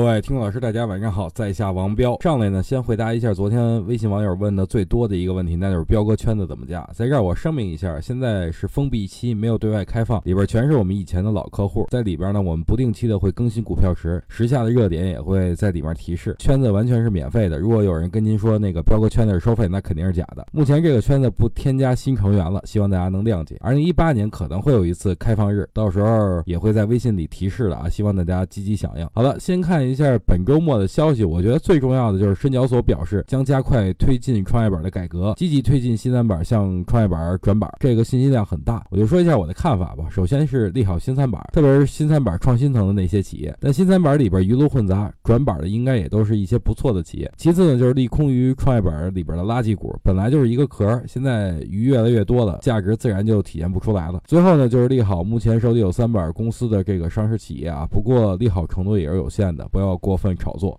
各位听众老师，大家晚上好，在下王彪。上来呢，先回答一下昨天微信网友问的最多的一个问题，那就是彪哥圈子怎么加？在这儿我声明一下，现在是封闭期，没有对外开放，里边全是我们以前的老客户，在里边呢，我们不定期的会更新股票池，时下的热点也会在里面提示。圈子完全是免费的，如果有人跟您说那个彪哥圈子是收费，那肯定是假的。目前这个圈子不添加新成员了，希望大家能谅解。二零一八年可能会有一次开放日，到时候也会在微信里提示的啊，希望大家积极响应。好了，先看。一下本周末的消息，我觉得最重要的就是深交所表示将加快推进创业板的改革，积极推进新三板向创业板转板，这个信息量很大。我就说一下我的看法吧。首先是利好新三板，特别是新三板创新层的那些企业。但新三板里边鱼龙混杂，转板的应该也都是一些不错的企业。其次呢，就是利空于创业板里边的垃圾股，本来就是一个壳，现在鱼越来越多了，价值自然就体现不出来了。最后呢，就是利好目前手里有三板公司的这个上市企业啊，不过利好程度也是有限的。不要过分炒作。